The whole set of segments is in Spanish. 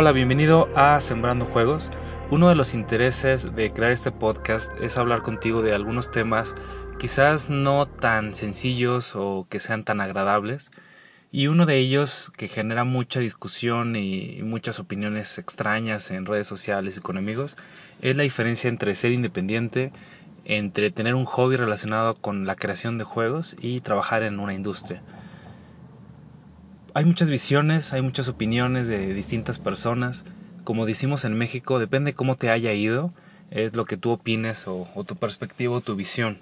Hola, bienvenido a Sembrando Juegos. Uno de los intereses de crear este podcast es hablar contigo de algunos temas quizás no tan sencillos o que sean tan agradables. Y uno de ellos que genera mucha discusión y muchas opiniones extrañas en redes sociales y con amigos es la diferencia entre ser independiente, entre tener un hobby relacionado con la creación de juegos y trabajar en una industria hay muchas visiones, hay muchas opiniones de distintas personas. Como decimos en México, depende cómo te haya ido, es lo que tú opines o, tu perspectiva o tu visión.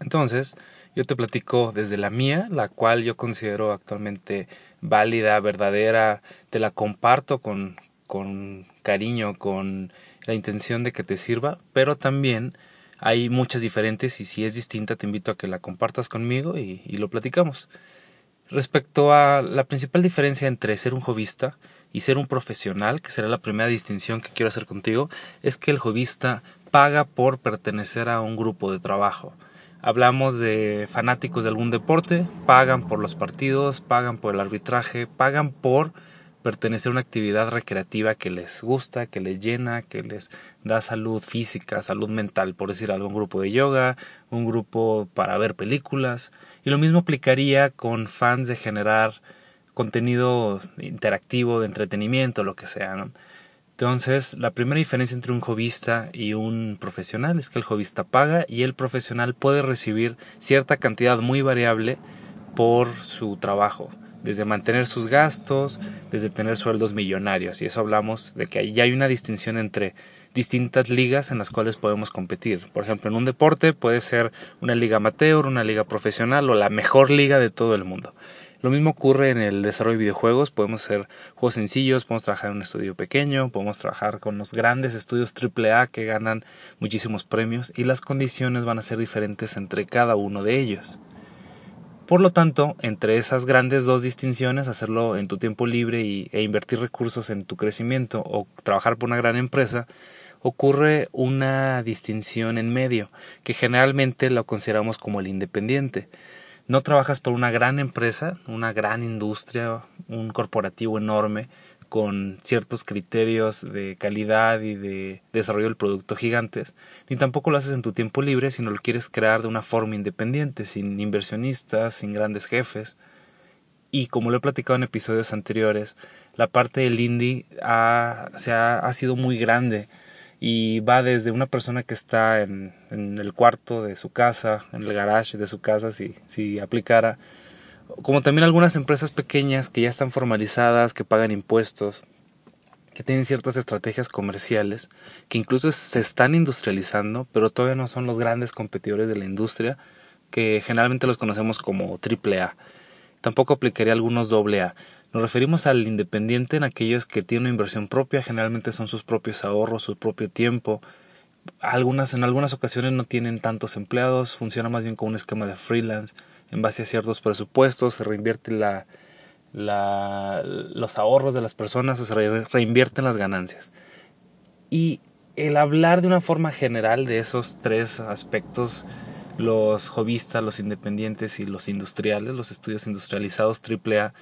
Entonces, yo te platico desde la mía, la cual yo considero actualmente válida, verdadera, te la comparto con, con cariño, con la intención de que te sirva, pero también hay muchas diferentes y si es distinta te invito a que la compartas conmigo y, y lo platicamos. Respecto a la principal diferencia entre ser un jovista y ser un profesional, que será la primera distinción que quiero hacer contigo, es que el jovista paga por pertenecer a un grupo de trabajo. Hablamos de fanáticos de algún deporte, pagan por los partidos, pagan por el arbitraje, pagan por pertenecer a una actividad recreativa que les gusta, que les llena, que les da salud física, salud mental, por decir algo, un grupo de yoga, un grupo para ver películas. Y lo mismo aplicaría con fans de generar contenido interactivo, de entretenimiento, lo que sea. Entonces, la primera diferencia entre un jovista y un profesional es que el jovista paga y el profesional puede recibir cierta cantidad muy variable por su trabajo desde mantener sus gastos, desde tener sueldos millonarios. Y eso hablamos de que ya hay una distinción entre distintas ligas en las cuales podemos competir. Por ejemplo, en un deporte puede ser una liga amateur, una liga profesional o la mejor liga de todo el mundo. Lo mismo ocurre en el desarrollo de videojuegos. Podemos hacer juegos sencillos, podemos trabajar en un estudio pequeño, podemos trabajar con los grandes estudios AAA que ganan muchísimos premios y las condiciones van a ser diferentes entre cada uno de ellos. Por lo tanto, entre esas grandes dos distinciones, hacerlo en tu tiempo libre y, e invertir recursos en tu crecimiento o trabajar por una gran empresa, ocurre una distinción en medio, que generalmente lo consideramos como el independiente. No trabajas por una gran empresa, una gran industria, un corporativo enorme, con ciertos criterios de calidad y de desarrollo del producto gigantes, ni tampoco lo haces en tu tiempo libre, sino lo quieres crear de una forma independiente, sin inversionistas, sin grandes jefes. Y como lo he platicado en episodios anteriores, la parte del indie ha, se ha, sido muy grande y va desde una persona que está en, en, el cuarto de su casa, en el garage de su casa, si, si aplicara, como también algunas empresas pequeñas que ya están formalizadas, que pagan impuestos, que tienen ciertas estrategias comerciales, que incluso se están industrializando, pero todavía no son los grandes competidores de la industria, que generalmente los conocemos como AAA. Tampoco aplicaría algunos AA. Nos referimos al independiente en aquellos que tienen una inversión propia, generalmente son sus propios ahorros, su propio tiempo. Algunas, en algunas ocasiones no tienen tantos empleados, funciona más bien como un esquema de freelance en base a ciertos presupuestos, se reinvierte la, los ahorros de las personas o se reinvierten las ganancias. Y el hablar de una forma general de esos tres aspectos, los jovistas, los independientes y los industriales, los estudios industrializados AAA,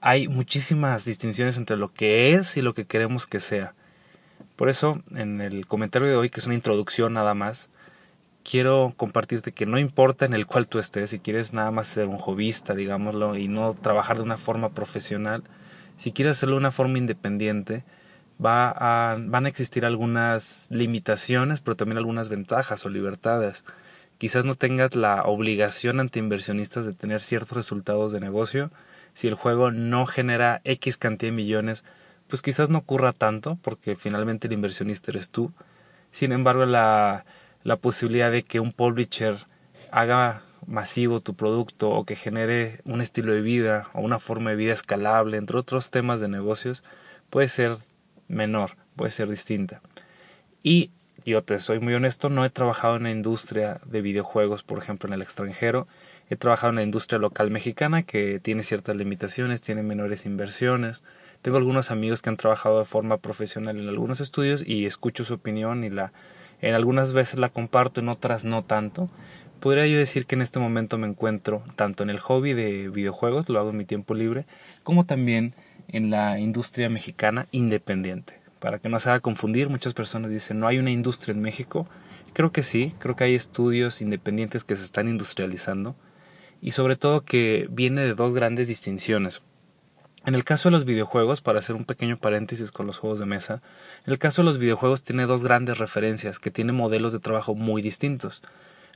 hay muchísimas distinciones entre lo que es y lo que queremos que sea. Por eso, en el comentario de hoy, que es una introducción nada más, quiero compartirte que no importa en el cual tú estés, si quieres nada más ser un jovista, digámoslo, y no trabajar de una forma profesional, si quieres hacerlo de una forma independiente, va van a existir algunas limitaciones, pero también algunas ventajas o libertades. Quizás no tengas la obligación ante inversionistas de tener ciertos resultados de negocio. Si el juego no genera X cantidad de millones, pues quizás no ocurra tanto, porque finalmente el inversionista eres tú. Sin embargo, la, la posibilidad de que un publisher haga masivo tu producto o que genere un estilo de vida o una forma de vida escalable, entre otros temas de negocios, puede ser menor, puede ser distinta. Y yo te soy muy honesto, no he trabajado en la industria de videojuegos, por ejemplo, en el extranjero. He trabajado en la industria local mexicana que tiene ciertas limitaciones, tiene menores inversiones. Tengo algunos amigos que han trabajado de forma profesional en algunos estudios y escucho su opinión y la en algunas veces la comparto, en otras no tanto. Podría yo decir que en este momento me encuentro tanto en el hobby de videojuegos, lo hago en mi tiempo libre, como también en la industria mexicana independiente. Para que no se haga confundir, muchas personas dicen, no hay una industria en México. Creo que sí, creo que hay estudios independientes que se están industrializando y sobre todo que viene de dos grandes distinciones. En el caso de los videojuegos, para hacer un pequeño paréntesis con los juegos de mesa, en el caso de los videojuegos tiene dos grandes referencias que tienen modelos de trabajo muy distintos.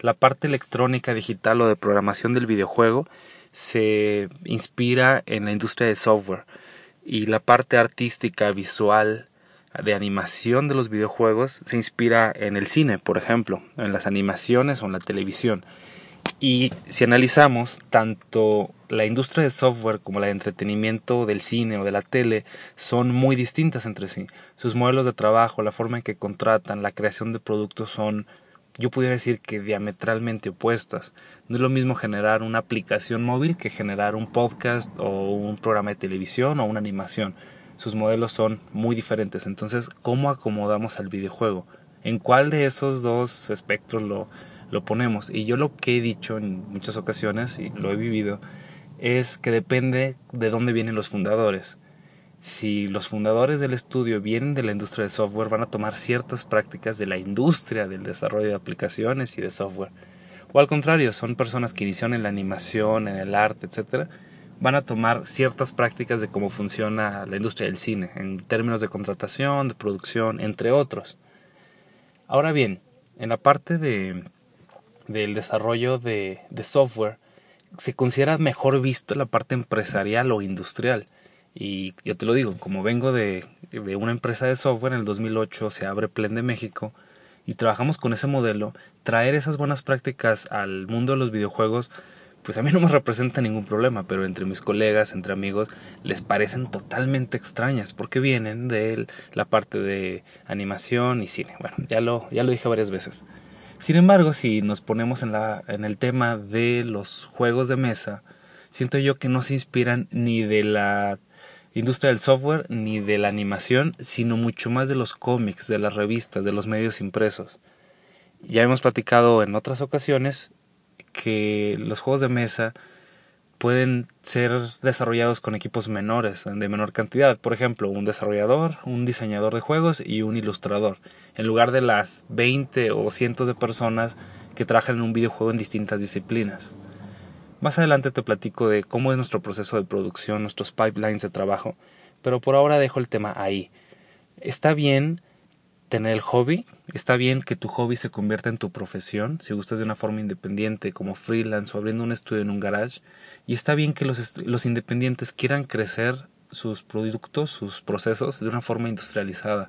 La parte electrónica digital o de programación del videojuego se inspira en la industria de software y la parte artística, visual, de animación de los videojuegos se inspira en el cine, por ejemplo, en las animaciones o en la televisión. Y si analizamos tanto la industria de software como la de entretenimiento del cine o de la tele son muy distintas entre sí. Sus modelos de trabajo, la forma en que contratan, la creación de productos son, yo pudiera decir que diametralmente opuestas. No es lo mismo generar una aplicación móvil que generar un podcast o un programa de televisión o una animación. Sus modelos son muy diferentes. Entonces, ¿cómo acomodamos al videojuego? ¿En cuál de esos dos espectros lo, lo ponemos? Y yo lo que he dicho en muchas ocasiones, y lo he vivido, es que depende de dónde vienen los fundadores. Si los fundadores del estudio vienen de la industria de software, van a tomar ciertas prácticas de la industria del desarrollo de aplicaciones y de software. O al contrario, son personas que iniciaron en la animación, en el arte, etc. Van a tomar ciertas prácticas de cómo funciona la industria del cine, en términos de contratación, de producción, entre otros. Ahora bien, en la parte de, del desarrollo de, software, se considera mejor visto la parte empresarial o industrial. Y yo te lo digo, como vengo de, de una empresa de software, en el 2008 se abre Plen de México y trabajamos con ese modelo, traer esas buenas prácticas al mundo de los videojuegos, pues a mí no me representa ningún problema, pero entre mis colegas, entre amigos, les parecen totalmente extrañas porque vienen de la parte de animación y cine. Bueno, ya lo, ya lo dije varias veces. Sin embargo, si nos ponemos en, la, en el tema de los juegos de mesa, siento yo que no se inspiran ni de la industria del software ni de la animación, sino mucho más de los cómics, de las revistas, de los medios impresos. Ya hemos platicado en otras ocasiones que los juegos de mesa pueden ser desarrollados con equipos menores, de menor cantidad. Por ejemplo, un desarrollador, un diseñador de juegos y un ilustrador. En lugar de las 20 o cientos de personas que trabajan en un videojuego en distintas disciplinas. Más adelante te platico de cómo es nuestro proceso de producción, nuestros pipelines de trabajo, pero por ahora dejo el tema ahí. Está bien tener el hobby. Está bien que tu hobby se convierta en tu profesión, si gustas de una forma independiente, como freelance o abriendo un estudio en un garage. Y está bien que los, los independientes quieran crecer sus productos, sus procesos de una forma industrializada.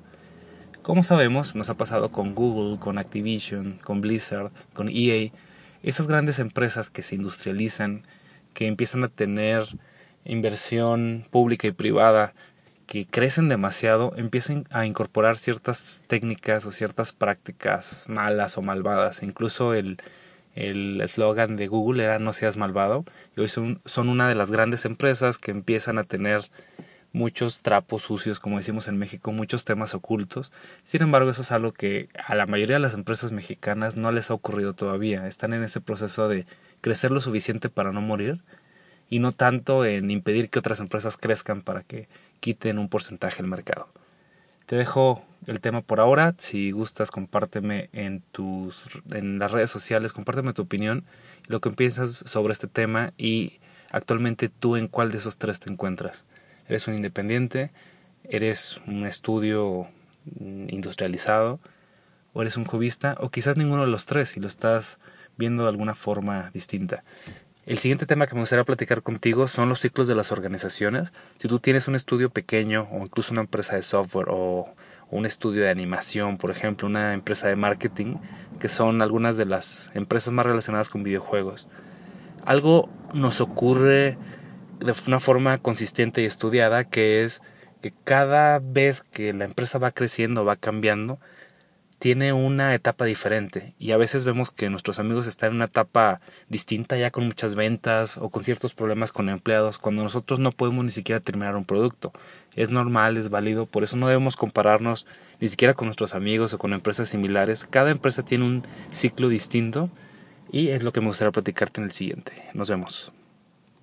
Como sabemos, nos ha pasado con Google, con Activision, con Blizzard, con EA, esas grandes empresas que se industrializan, que empiezan a tener inversión pública y privada que crecen demasiado empiezan a incorporar ciertas técnicas o ciertas prácticas malas o malvadas. Incluso el eslogan de Google era no seas malvado y hoy son, son una de las grandes empresas que empiezan a tener muchos trapos sucios, como decimos en México, muchos temas ocultos. Sin embargo, eso es algo que a la mayoría de las empresas mexicanas no les ha ocurrido todavía. Están en ese proceso de crecer lo suficiente para no morir y no tanto en impedir que otras empresas crezcan para que quiten un porcentaje del mercado. Te dejo el tema por ahora. Si gustas, compárteme en tus en las redes sociales, compárteme tu opinión, lo que piensas sobre este tema y actualmente tú en cuál de esos tres te encuentras. ¿Eres un independiente? ¿Eres un estudio industrializado? ¿O eres un jovista? O quizás ninguno de los tres y lo estás viendo de alguna forma distinta. El siguiente tema que me gustaría platicar contigo son los ciclos de las organizaciones. Si tú tienes un estudio pequeño o incluso una empresa de software o un estudio de animación, por ejemplo, una empresa de marketing, que son algunas de las empresas más relacionadas con videojuegos. Algo nos ocurre de una forma consistente y estudiada que es que cada vez que la empresa va creciendo, va cambiando, tiene una etapa diferente y a veces vemos que nuestros amigos están en una etapa distinta ya con muchas ventas o con ciertos problemas con empleados cuando nosotros no podemos ni siquiera terminar un producto. Es normal, es válido, por eso no debemos compararnos ni siquiera con nuestros amigos o con empresas similares. Cada empresa tiene un ciclo distinto y es lo que me gustaría platicarte en el siguiente. Nos vemos.